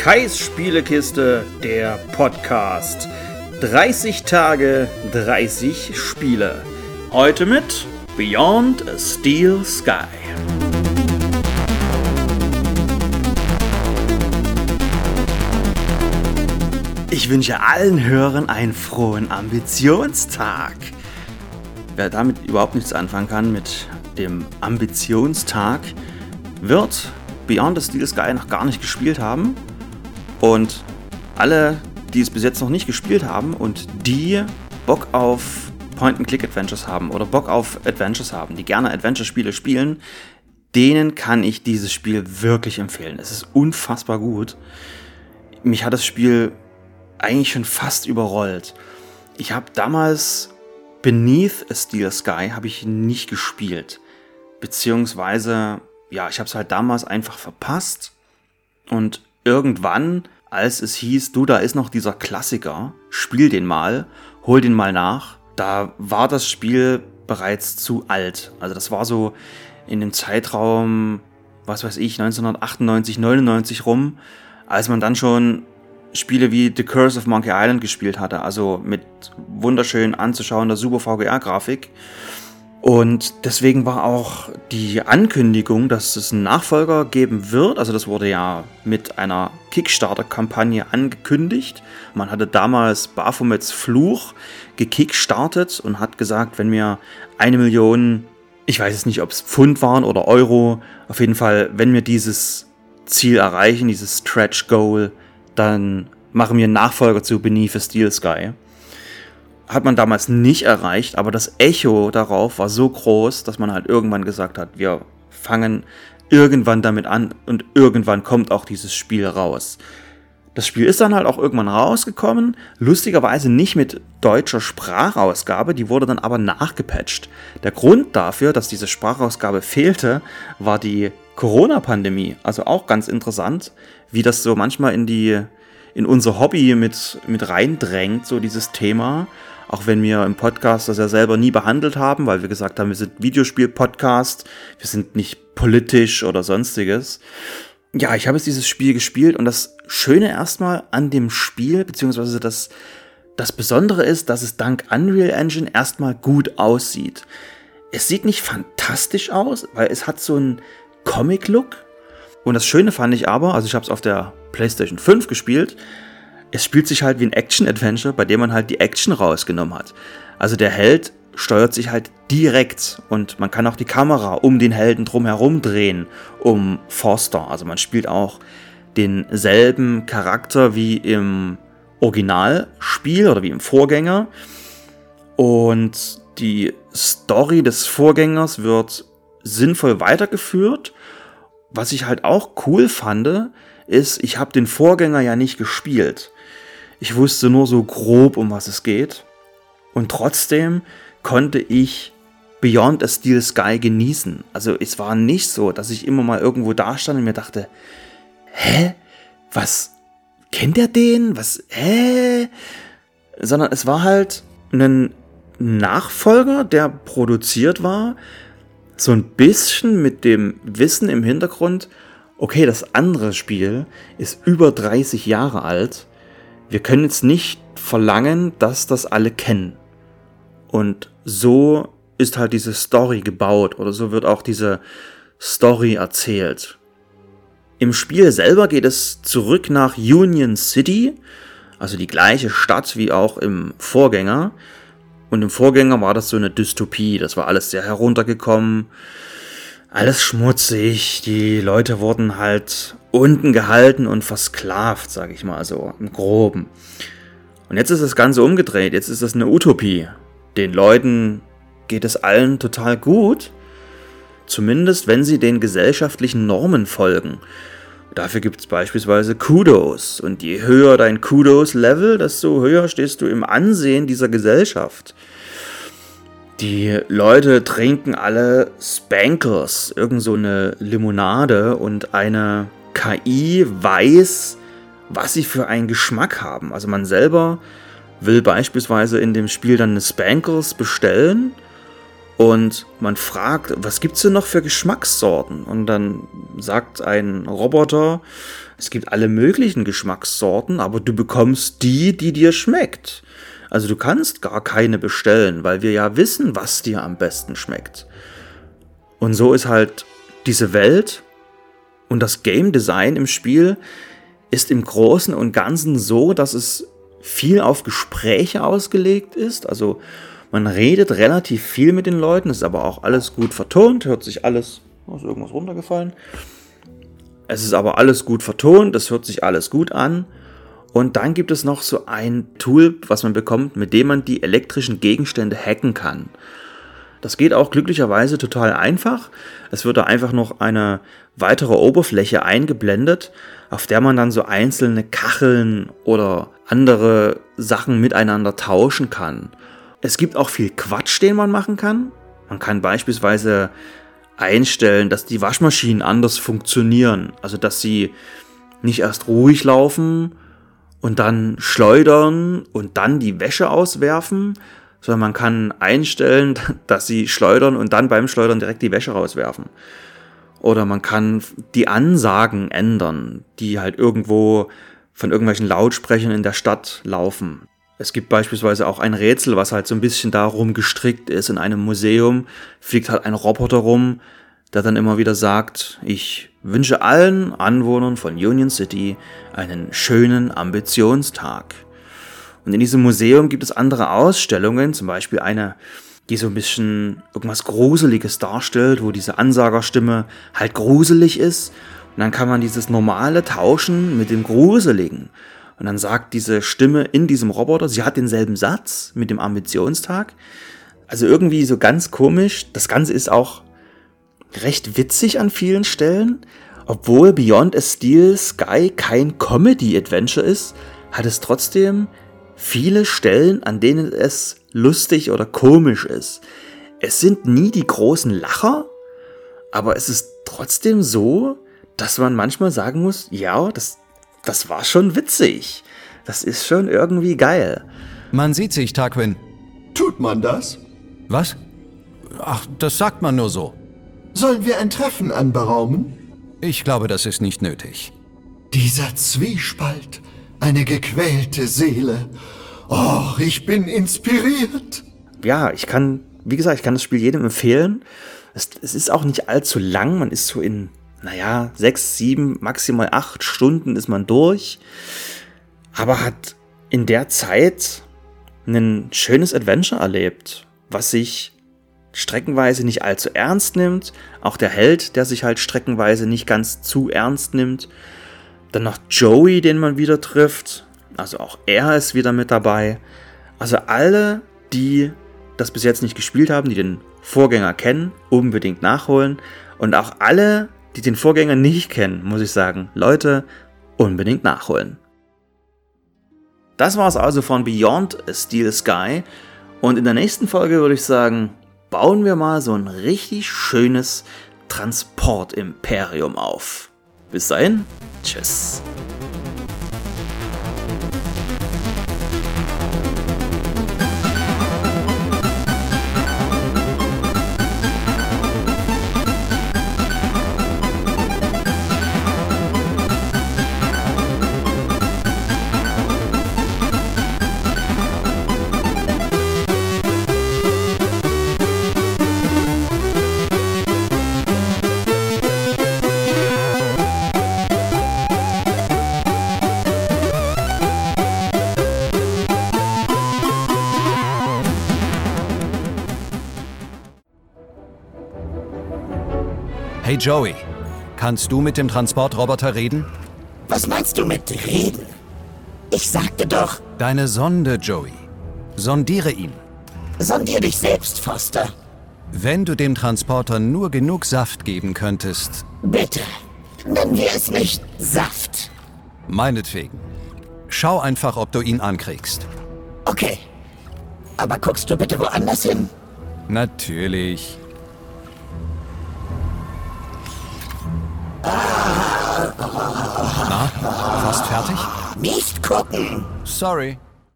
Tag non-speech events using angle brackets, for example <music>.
Kais Spielekiste, der Podcast. 30 Tage, 30 Spiele. Heute mit Beyond a Steel Sky. Ich wünsche allen Hörern einen frohen Ambitionstag. Wer damit überhaupt nichts anfangen kann mit dem Ambitionstag, wird Beyond the Steel Sky noch gar nicht gespielt haben. Und alle, die es bis jetzt noch nicht gespielt haben und die Bock auf Point-and-Click-Adventures haben oder Bock auf Adventures haben, die gerne Adventure-Spiele spielen, denen kann ich dieses Spiel wirklich empfehlen. Es ist unfassbar gut. Mich hat das Spiel eigentlich schon fast überrollt. Ich habe damals Beneath a Steel Sky habe ich nicht gespielt. Beziehungsweise, ja, ich habe es halt damals einfach verpasst. Und irgendwann, als es hieß, du, da ist noch dieser Klassiker, spiel den mal, hol den mal nach, da war das Spiel bereits zu alt. Also das war so in dem Zeitraum, was weiß ich, 1998, 99 rum, als man dann schon Spiele wie The Curse of Monkey Island gespielt hatte, also mit wunderschön anzuschauender Super VGA-Grafik. Und deswegen war auch die Ankündigung, dass es einen Nachfolger geben wird, also das wurde ja mit einer Kickstarter-Kampagne angekündigt. Man hatte damals Baphomets Fluch gekickstartet und hat gesagt, wenn wir eine Million, ich weiß es nicht, ob es Pfund waren oder Euro, auf jeden Fall, wenn wir dieses Ziel erreichen, dieses Stretch Goal, dann machen wir einen Nachfolger zu Beneath a Steel Sky. Hat man damals nicht erreicht, aber das Echo darauf war so groß, dass man halt irgendwann gesagt hat, wir fangen irgendwann damit an und irgendwann kommt auch dieses Spiel raus. Das Spiel ist dann halt auch irgendwann rausgekommen, lustigerweise nicht mit deutscher Sprachausgabe, die wurde dann aber nachgepatcht. Der Grund dafür, dass diese Sprachausgabe fehlte, war die Corona-Pandemie. Also auch ganz interessant, wie das so manchmal in die in unser Hobby mit, mit reindrängt, so dieses Thema. Auch wenn wir im Podcast das ja selber nie behandelt haben, weil wir gesagt haben, wir sind Videospiel-Podcast, wir sind nicht politisch oder sonstiges. Ja, ich habe jetzt dieses Spiel gespielt und das Schöne erstmal an dem Spiel, beziehungsweise das, das Besondere ist, dass es dank Unreal Engine erstmal gut aussieht. Es sieht nicht fantastisch aus, weil es hat so einen Comic-Look. Und das Schöne fand ich aber, also ich habe es auf der PlayStation 5 gespielt, es spielt sich halt wie ein Action-Adventure, bei dem man halt die Action rausgenommen hat. Also der Held steuert sich halt direkt und man kann auch die Kamera um den Helden drumherum drehen, um Forster. Also man spielt auch denselben Charakter wie im Originalspiel oder wie im Vorgänger. Und die Story des Vorgängers wird sinnvoll weitergeführt. Was ich halt auch cool fand, ist, ich habe den Vorgänger ja nicht gespielt. Ich wusste nur so grob, um was es geht. Und trotzdem konnte ich Beyond a Steel Sky genießen. Also es war nicht so, dass ich immer mal irgendwo da stand und mir dachte, hä? Was? Kennt er den? Was? Hä? Sondern es war halt ein Nachfolger, der produziert war, so ein bisschen mit dem Wissen im Hintergrund, okay, das andere Spiel ist über 30 Jahre alt. Wir können jetzt nicht verlangen, dass das alle kennen. Und so ist halt diese Story gebaut oder so wird auch diese Story erzählt. Im Spiel selber geht es zurück nach Union City, also die gleiche Stadt wie auch im Vorgänger. Und im Vorgänger war das so eine Dystopie. Das war alles sehr heruntergekommen, alles schmutzig. Die Leute wurden halt unten gehalten und versklavt, sag ich mal so, im Groben. Und jetzt ist das Ganze umgedreht. Jetzt ist das eine Utopie. Den Leuten geht es allen total gut. Zumindest wenn sie den gesellschaftlichen Normen folgen. Dafür gibt es beispielsweise Kudos. Und je höher dein Kudos-Level, desto höher stehst du im Ansehen dieser Gesellschaft. Die Leute trinken alle Spankers, irgend so eine Limonade und eine KI weiß, was sie für einen Geschmack haben. Also man selber will beispielsweise in dem Spiel dann eine Spankers bestellen Und man fragt, was gibt's denn noch für Geschmackssorten? Und dann sagt ein Roboter, es gibt alle möglichen Geschmackssorten, aber du bekommst die, die dir schmeckt. Also du kannst gar keine bestellen, weil wir ja wissen, was dir am besten schmeckt. Und so ist halt diese Welt und das Game Design im Spiel ist im Großen und Ganzen so, dass es viel auf Gespräche ausgelegt ist. Also man redet relativ viel mit den Leuten, ist aber auch alles gut vertont, hört sich alles. Oh, ist irgendwas runtergefallen? Es ist aber alles gut vertont, es hört sich alles gut an. Und dann gibt es noch so ein Tool, was man bekommt, mit dem man die elektrischen Gegenstände hacken kann. Das geht auch glücklicherweise total einfach. Es wird da einfach noch eine weitere Oberfläche eingeblendet, auf der man dann so einzelne Kacheln oder andere Sachen miteinander tauschen kann. Es gibt auch viel Quatsch, den man machen kann. Man kann beispielsweise einstellen, dass die Waschmaschinen anders funktionieren. Also dass sie nicht erst ruhig laufen und dann schleudern und dann die Wäsche auswerfen, sondern man kann einstellen, <laughs> dass sie schleudern und dann beim Schleudern direkt die Wäsche rauswerfen. Oder man kann die Ansagen ändern, die halt irgendwo von irgendwelchen Lautsprechern in der Stadt laufen. Es gibt beispielsweise auch ein Rätsel, was halt so ein bisschen darum gestrickt ist. In einem Museum fliegt halt ein Roboter rum, der dann immer wieder sagt, ich wünsche allen Anwohnern von Union City einen schönen Ambitionstag. Und in diesem Museum gibt es andere Ausstellungen, zum Beispiel eine, die so ein bisschen irgendwas Gruseliges darstellt, wo diese Ansagerstimme halt gruselig ist. Und dann kann man dieses Normale tauschen mit dem Gruseligen. Und dann sagt diese Stimme in diesem Roboter, sie hat denselben Satz mit dem Ambitionstag. Also irgendwie so ganz komisch. Das Ganze ist auch recht witzig an vielen Stellen. Obwohl Beyond a Steel Sky kein Comedy-Adventure ist, hat es trotzdem viele Stellen, an denen es lustig oder komisch ist. Es sind nie die großen Lacher, aber es ist trotzdem so, dass man manchmal sagen muss, ja, das, das war schon witzig. Das ist schon irgendwie geil. Man sieht sich, Tarquin. Tut man das? Was? Ach, das sagt man nur so. Sollen wir ein Treffen anberaumen? Ich glaube, das ist nicht nötig. Dieser Zwiespalt, eine gequälte Seele. Oh, ich bin inspiriert. Ja, ich kann, wie gesagt, ich kann das Spiel jedem empfehlen. Es, es ist auch nicht allzu lang. Man ist so in naja, sechs, sieben, maximal acht Stunden ist man durch, aber hat in der Zeit ein schönes Adventure erlebt, was sich streckenweise nicht allzu ernst nimmt. Auch der Held, der sich halt streckenweise nicht ganz zu ernst nimmt. Dann noch Joey, den man wieder trifft. Also auch er ist wieder mit dabei. Also alle, die das bis jetzt nicht gespielt haben, die den Vorgänger kennen, unbedingt nachholen. Und auch alle, die den Vorgänger nicht kennen, muss ich sagen, Leute, unbedingt nachholen. Das war es also von Beyond Steel Sky. Und in der nächsten Folge würde ich sagen, bauen wir mal so ein richtig schönes Transportimperium auf. Bis dahin, tschüss. Joey, kannst du mit dem Transportroboter reden? Was meinst du mit reden? Ich sagte doch, Deine Sonde, Joey. Sondiere ihn. sondier dich selbst, Foster. Wenn du dem Transporter nur genug Saft geben könntest, Bitte. Nennen wir es nicht Saft. meinetwegen. Schau einfach, ob du ihn ankriegst. Okay. Aber guckst du bitte woanders hin? Natürlich. Na, fast fertig? Nicht gucken. Sorry.